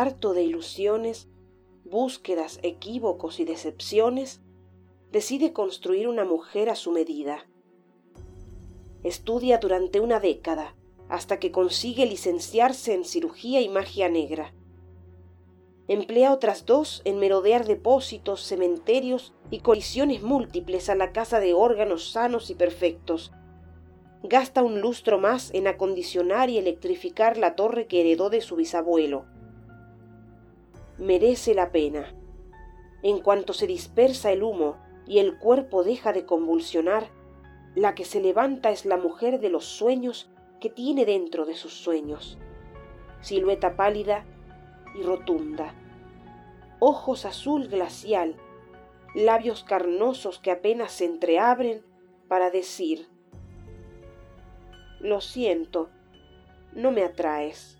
harto de ilusiones, búsquedas, equívocos y decepciones, decide construir una mujer a su medida. Estudia durante una década hasta que consigue licenciarse en cirugía y magia negra. Emplea otras dos en merodear depósitos, cementerios y colisiones múltiples a la casa de órganos sanos y perfectos. Gasta un lustro más en acondicionar y electrificar la torre que heredó de su bisabuelo. Merece la pena. En cuanto se dispersa el humo y el cuerpo deja de convulsionar, la que se levanta es la mujer de los sueños que tiene dentro de sus sueños. Silueta pálida y rotunda. Ojos azul glacial, labios carnosos que apenas se entreabren para decir, lo siento, no me atraes.